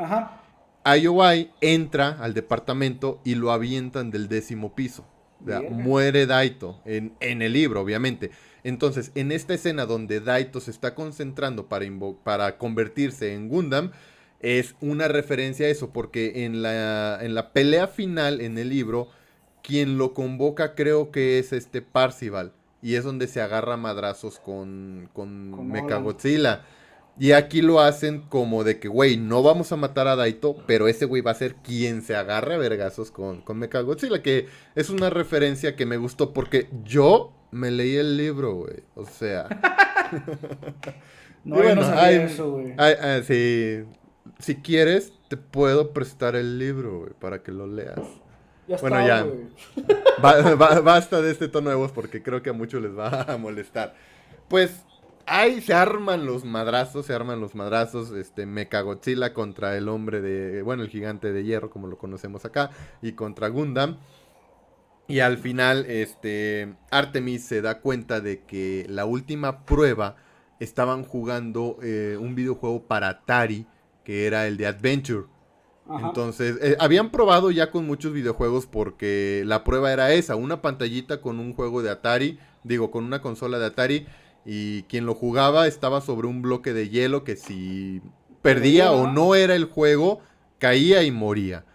Ajá. IOI entra al departamento y lo avientan del décimo piso. muere Daito. En, en el libro, obviamente. Entonces, en esta escena donde Daito se está concentrando para, para convertirse en Gundam, es una referencia a eso, porque en la, en la pelea final en el libro, quien lo convoca creo que es este Parcival, y es donde se agarra madrazos con, con Mechagodzilla. Y aquí lo hacen como de que, güey, no vamos a matar a Daito, pero ese güey va a ser quien se agarre a vergazos con, con Mechagodzilla, que es una referencia que me gustó porque yo me leí el libro, güey. O sea. no, bueno, no sabía eso, güey. Si quieres, te puedo prestar el libro, güey, para que lo leas. Ya bueno, ya. basta de este tono de voz porque creo que a muchos les va a molestar. Pues ahí se arman los madrazos, se arman los madrazos. Este Mechagodzilla contra el hombre de. Bueno, el gigante de hierro, como lo conocemos acá. Y contra Gundam. Y al final, este, Artemis se da cuenta de que la última prueba estaban jugando eh, un videojuego para Atari, que era el de Adventure. Entonces, eh, habían probado ya con muchos videojuegos porque la prueba era esa, una pantallita con un juego de Atari, digo, con una consola de Atari, y quien lo jugaba estaba sobre un bloque de hielo que si perdía o no era el juego, caía y moría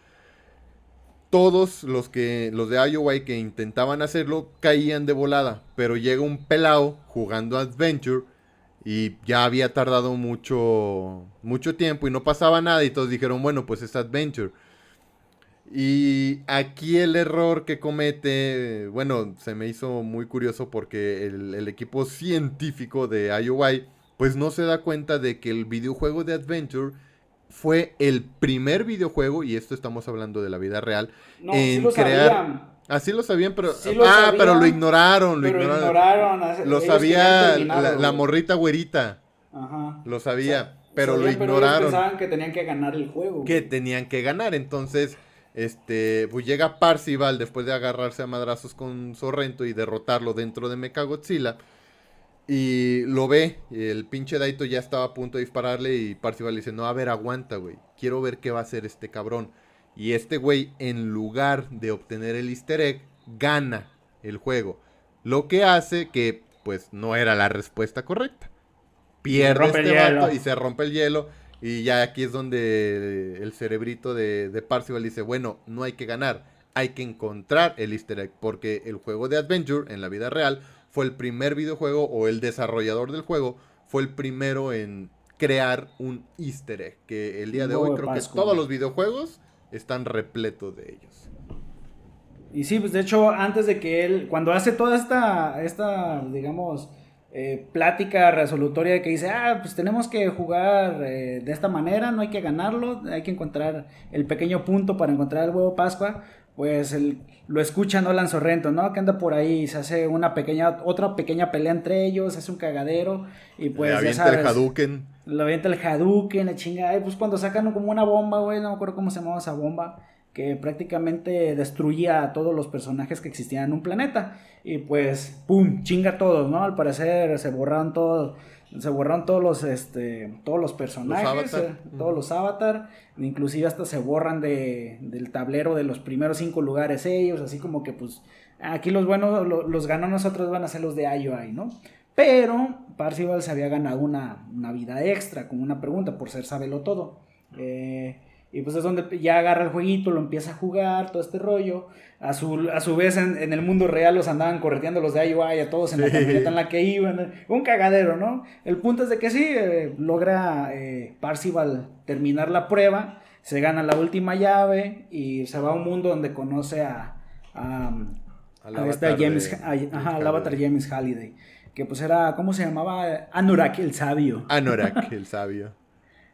todos los que los de IOI que intentaban hacerlo caían de volada, pero llega un pelao jugando Adventure y ya había tardado mucho mucho tiempo y no pasaba nada y todos dijeron, bueno, pues es Adventure. Y aquí el error que comete, bueno, se me hizo muy curioso porque el, el equipo científico de IOI pues no se da cuenta de que el videojuego de Adventure fue el primer videojuego, y esto estamos hablando de la vida real, en crear. Así lo sabían, pero. ah, pero lo ignoraron, lo ignoraron. lo sabía la, morrita güerita. Ajá. Lo sabía, pero lo ignoraron. pensaban que tenían que ganar el juego. Que tenían que ganar, entonces. Este, pues llega Parcival después de agarrarse a madrazos con Sorrento y derrotarlo dentro de Mechagodzilla. Y lo ve, el pinche Daito ya estaba a punto de dispararle y Parcival le dice, no, a ver, aguanta, güey, quiero ver qué va a hacer este cabrón. Y este güey, en lugar de obtener el easter egg, gana el juego. Lo que hace que, pues, no era la respuesta correcta. Pierde este vato y se rompe el hielo. Y ya aquí es donde el cerebrito de, de Parcival dice, bueno, no hay que ganar, hay que encontrar el easter egg. Porque el juego de Adventure, en la vida real, fue el primer videojuego o el desarrollador del juego fue el primero en crear un easter egg. Que el día de hoy creo que todos los videojuegos están repletos de ellos. Y sí, pues de hecho, antes de que él, cuando hace toda esta, esta digamos, eh, plática resolutoria que dice, ah, pues tenemos que jugar eh, de esta manera, no hay que ganarlo, hay que encontrar el pequeño punto para encontrar el huevo Pascua, pues el, lo escucha Nolan Sorrento, ¿no? Que anda por ahí, se hace una pequeña, otra pequeña pelea entre ellos, se hace un cagadero y pues ya sabes. el Hadouken. Lo avienta el Hadouken, la chingada, y pues cuando sacan como una bomba, güey, no me acuerdo cómo se llamaba esa bomba, que prácticamente destruía a todos los personajes que existían en un planeta. Y pues, pum, chinga a todos, ¿no? Al parecer se borraron todos se borran todos los este todos los personajes eh, todos los avatar. Inclusive hasta se borran de, del tablero de los primeros cinco lugares ellos así como que pues aquí los buenos los ganó nosotros van a ser los de IOI no pero Parcival se había ganado una, una vida extra con una pregunta por ser sabelo todo. Eh, y pues es donde ya agarra el jueguito, lo empieza a jugar, todo este rollo. A su, a su vez en, el mundo real los andaban correteando los de IOI a todos en la camioneta en la que iban. Un cagadero, ¿no? El punto es de que sí, eh, logra eh, Parcival terminar la prueba, se gana la última llave y se va a un mundo donde conoce a, a, a, James, ajá, al avatar James Halliday, que pues era, ¿cómo se llamaba? Anorak el sabio. Anorak el sabio.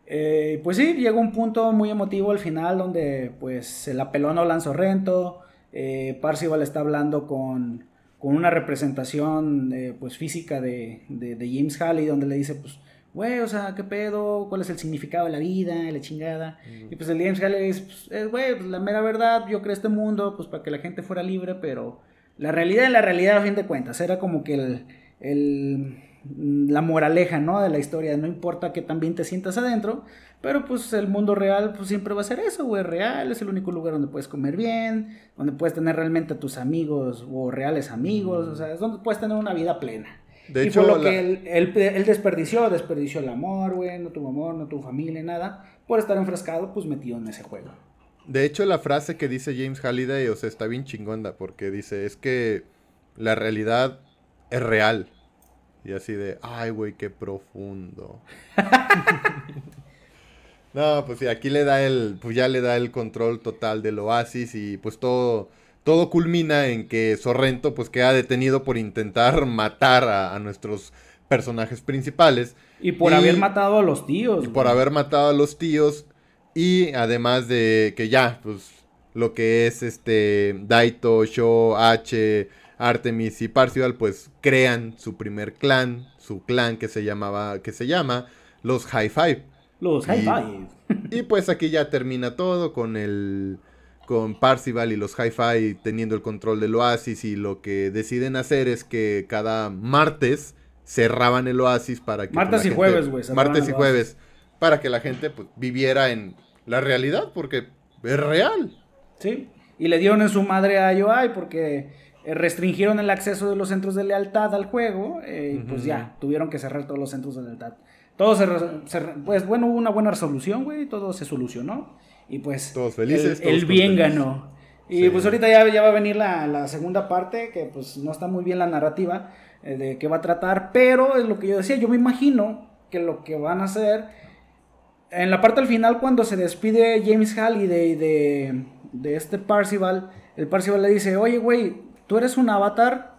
Eh, pues sí, llegó un punto muy emotivo al final donde pues se la peló Nolan Sorrento, eh, Parcival está hablando con, con una representación eh, pues física de, de, de, James Halley donde le dice pues güey, o sea, ¿qué pedo? ¿Cuál es el significado de la vida? La chingada. Y pues el James Halley dice, pues, eh, güey, pues la mera verdad, yo creé este mundo pues para que la gente fuera libre, pero la realidad es la realidad a fin de cuentas, era como que el, el la moraleja, ¿no? De la historia, no importa que también te sientas adentro, pero pues el mundo real pues siempre va a ser eso, güey, real, es el único lugar donde puedes comer bien, donde puedes tener realmente a tus amigos o reales amigos, o sea, es donde puedes tener una vida plena. De y hecho, por lo que él, desperdició, desperdició el amor, güey, no tuvo amor, no tuvo familia, nada, por estar enfrascado, pues metido en ese juego. De hecho, la frase que dice James Halliday, o sea, está bien chingonda, porque dice, es que la realidad es real. Y así de, ay, güey, qué profundo. no, pues sí, aquí le da el, pues ya le da el control total del oasis y pues todo todo culmina en que Sorrento pues queda detenido por intentar matar a, nuestros personajes principales. Y por haber matado a los tíos. Y por haber matado a los tíos. Y además de que ya, pues lo que es este Daito, Sho, H, Artemis y Parcival, pues crean su primer clan, su clan que se llamaba, que se llama los High Five. Los High Five. Y pues aquí ya termina todo con el con Parcival y los Hi-Fi teniendo el control del oasis y lo que deciden hacer es que cada martes cerraban el oasis para que... Martes y jueves, güey. Martes y jueves. Para que la gente pues, viviera en la realidad porque es real. Sí. Y le dieron en su madre a UI porque restringieron el acceso de los centros de lealtad al juego eh, y pues ya, tuvieron que cerrar todos los centros de lealtad. Todo se, pues bueno, hubo una buena resolución, güey, todo se solucionó. Y pues. Todos felices. El, bien ganó. Y pues ahorita ya, ya va a venir la, segunda parte, que pues no está muy bien la narrativa eh, de qué va a tratar, pero es lo que yo decía, yo me imagino que lo que van a hacer, en la parte al final cuando se despide James Halliday de, de este Parcival, el Parcival le dice, oye güey, ¿tú eres un avatar?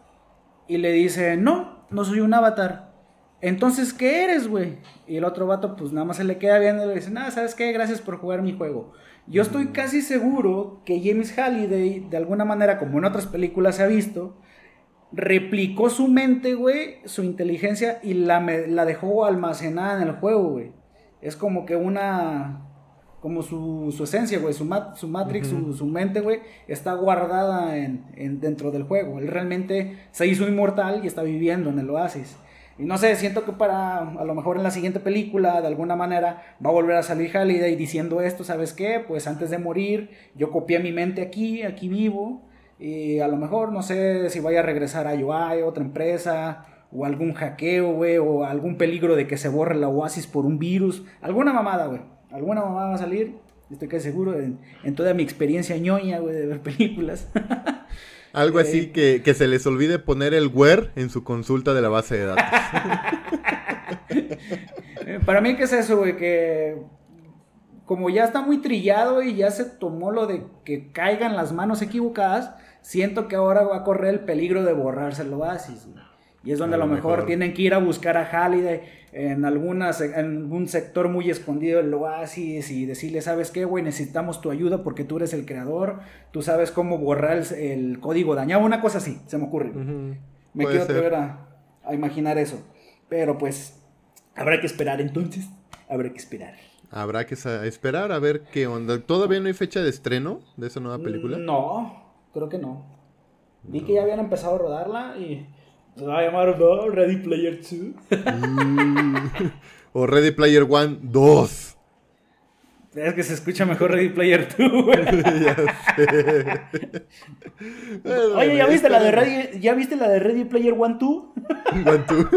Y le dice, no, no soy un avatar. Entonces, ¿qué eres, güey? Y el otro vato, pues nada más se le queda viendo y le dice, nada, ¿sabes qué? Gracias por jugar mi juego. Yo estoy casi seguro que James Halliday, de alguna manera, como en otras películas se ha visto, replicó su mente, güey, su inteligencia y la, la dejó almacenada en el juego, güey. Es como que una. Como su, su esencia, güey, su, su Matrix, su, su, mente, güey, está guardada en, en, dentro del juego. Él realmente se hizo inmortal y está viviendo en el oasis. Y no sé, siento que para, a lo mejor en la siguiente película, de alguna manera, va a volver a salir Halliday diciendo esto, ¿sabes qué? Pues antes de morir, yo copié mi mente aquí, aquí vivo, y a lo mejor, no sé si vaya a regresar a UI, otra empresa, o algún hackeo, güey, o algún peligro de que se borre la Oasis por un virus, alguna mamada, güey, alguna mamada va a salir, estoy casi seguro, en, en toda mi experiencia ñoña, güey, de ver películas. Algo así que, se les olvide poner el where en su consulta de la base de datos. Para mí, ¿qué es eso, güey? Que como ya está muy trillado y ya se tomó lo de que caigan las manos equivocadas, siento que ahora va a correr el peligro de borrarse el oasis. Y es donde a lo, mejor, tienen que ir a buscar a Halliday en, algunas, en algún sector muy escondido del oasis y decirle, ¿sabes qué, güey? Necesitamos tu ayuda porque tú eres el creador, tú sabes cómo borrar el, código dañado, una cosa así, se me ocurre. Me quiero atrever a, a, imaginar eso. Pero pues, habrá que esperar entonces, habrá que esperar. Habrá que esperar a ver qué onda. ¿Todavía no hay fecha de estreno de esa nueva película? No, creo que no. Vi que ya habían empezado a rodarla y se va a llamar Ready Player 2. Mm. o Ready Player 1 2. Es que se escucha mejor Ready Player 2. Oye, ¿ya viste, la de Ready, ¿ya viste la de Ready Player 1 2? 1 2.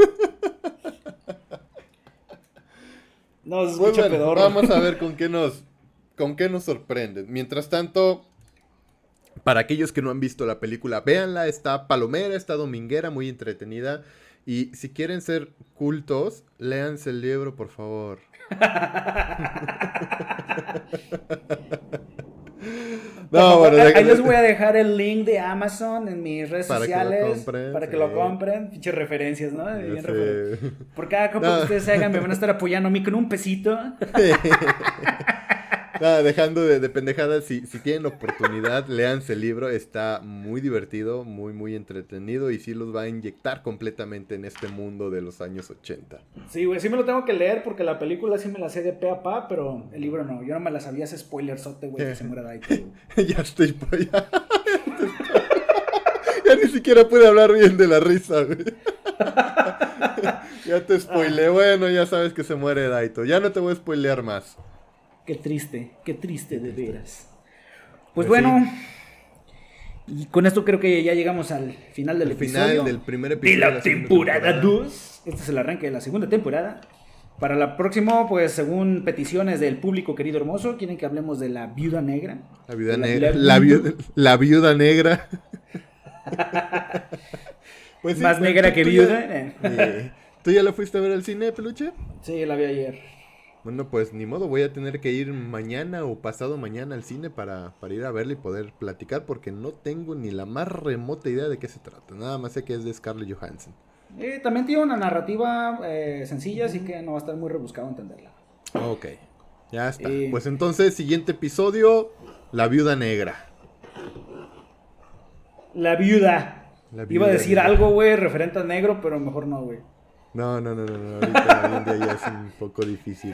No, se escucha peor. Vamos a ver con qué nos con qué nos sorprenden. Mientras tanto, para aquellos que no han visto la película, véanla, está palomera, está dominguera, muy entretenida. Y si quieren ser cultos, léanse el libro, por favor. No, bueno, ahí les voy a dejar el link de Amazon en mis redes sociales para que lo compren. Pinches referencias, ¿no? Por cada compra que ustedes hagan, me van a estar apoyando a mí con un pesito. Nada, dejando de, pendejadas, si, si, tienen oportunidad, léanse el libro, está muy divertido, muy, muy entretenido y sí los va a inyectar completamente en este mundo de los años 80. Sí, güey, sí me lo tengo que leer porque la película sí me la sé de pe a pa, pero el libro no. Yo no me la sabía ese spoilersote, güey, que se muera Daito. ya estoy, ya, ya ni siquiera pude hablar bien de la risa, güey. ya te spoilé, bueno, ya sabes que se muere Daito. Ya no te voy a spoilear más. Qué triste, qué triste de veras. Pues, pues bueno, y con esto creo que ya llegamos al final del episodio. Final del primer episodio. De la, temporada 2. Este es el arranque de la segunda temporada. Para la próxima, pues según peticiones del público querido hermoso, quieren que hablemos de la viuda negra. La viuda negra. La, viuda, negra. pues Más negra que viuda. ¿Tú ya la fuiste a ver al cine, peluche? Sí, la vi ayer. Bueno, pues ni modo, voy a tener que ir mañana o pasado mañana al cine para, para ir a verla y poder platicar porque no tengo ni la más remota idea de qué se trata. Nada más sé que es de Scarlett Johansson. Eh, también tiene una narrativa eh, sencilla, así que no va a estar muy rebuscado entenderla. Ok, ya está. Pues entonces, siguiente episodio, La Viuda Negra. La Viuda. Iba a decir algo, güey, referente al negro, pero mejor no, güey. No, no, no, no, no. Ahorita ya es un poco difícil.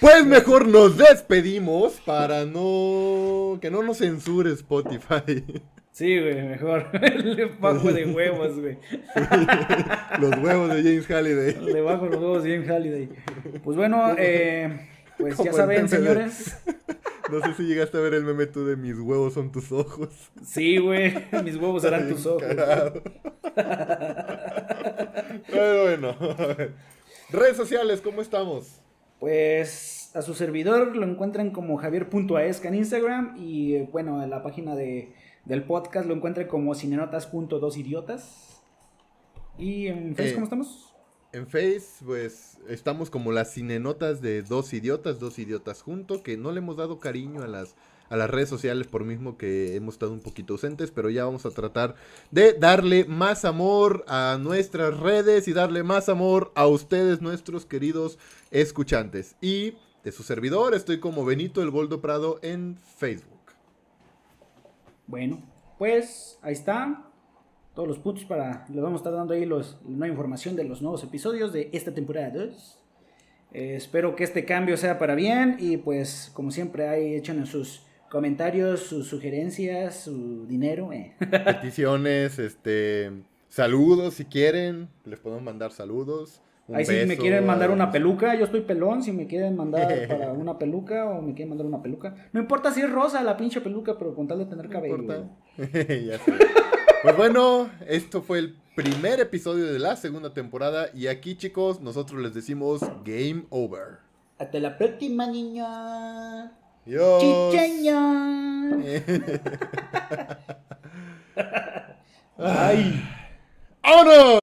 Pues mejor nos despedimos para no. que no nos censure Spotify. Sí, güey, mejor. El bajo de huevos, güey. los huevos de James Halliday. Le bajo los huevos de James Halliday. Pues bueno, eh, pues ya saben, señores. No sé si llegaste a ver el meme tú de mis huevos son tus ojos. Sí, güey, mis huevos serán tus ojos. bueno, redes sociales, ¿cómo estamos? Pues a su servidor lo encuentran como javier.aesca en Instagram y bueno, en la página de, del podcast lo encuentran como cinenotas.dosidiotas. ¿Y en Facebook eh, cómo estamos? En Face, pues estamos como las cinenotas de dos idiotas, dos idiotas juntos, que no le hemos dado cariño a las, a las redes sociales por mismo que hemos estado un poquito ausentes, pero ya vamos a tratar de darle más amor a nuestras redes y darle más amor a ustedes, nuestros queridos escuchantes. Y de su servidor estoy como Benito el Boldo Prado en Facebook. Bueno, pues ahí está todos los puntos para. Les vamos a estar dando ahí los, nueva información de los nuevos episodios de esta temporada 2. Eh, espero que este cambio sea para bien y pues como siempre ahí echen en sus comentarios, sus sugerencias, su dinero. Eh. Peticiones, este, saludos si quieren, les podemos mandar saludos. Ahí si me quieren mandar una peluca, yo estoy pelón, si me quieren mandar para una peluca o me quieren mandar una peluca. No importa si es rosa la pinche peluca, pero con tal de tener cabello. ya sé. Pues bueno, esto fue el primer episodio de la segunda temporada y aquí chicos nosotros les decimos game over. Hasta la próxima. Chicheña. Ay. ¡Vámonos!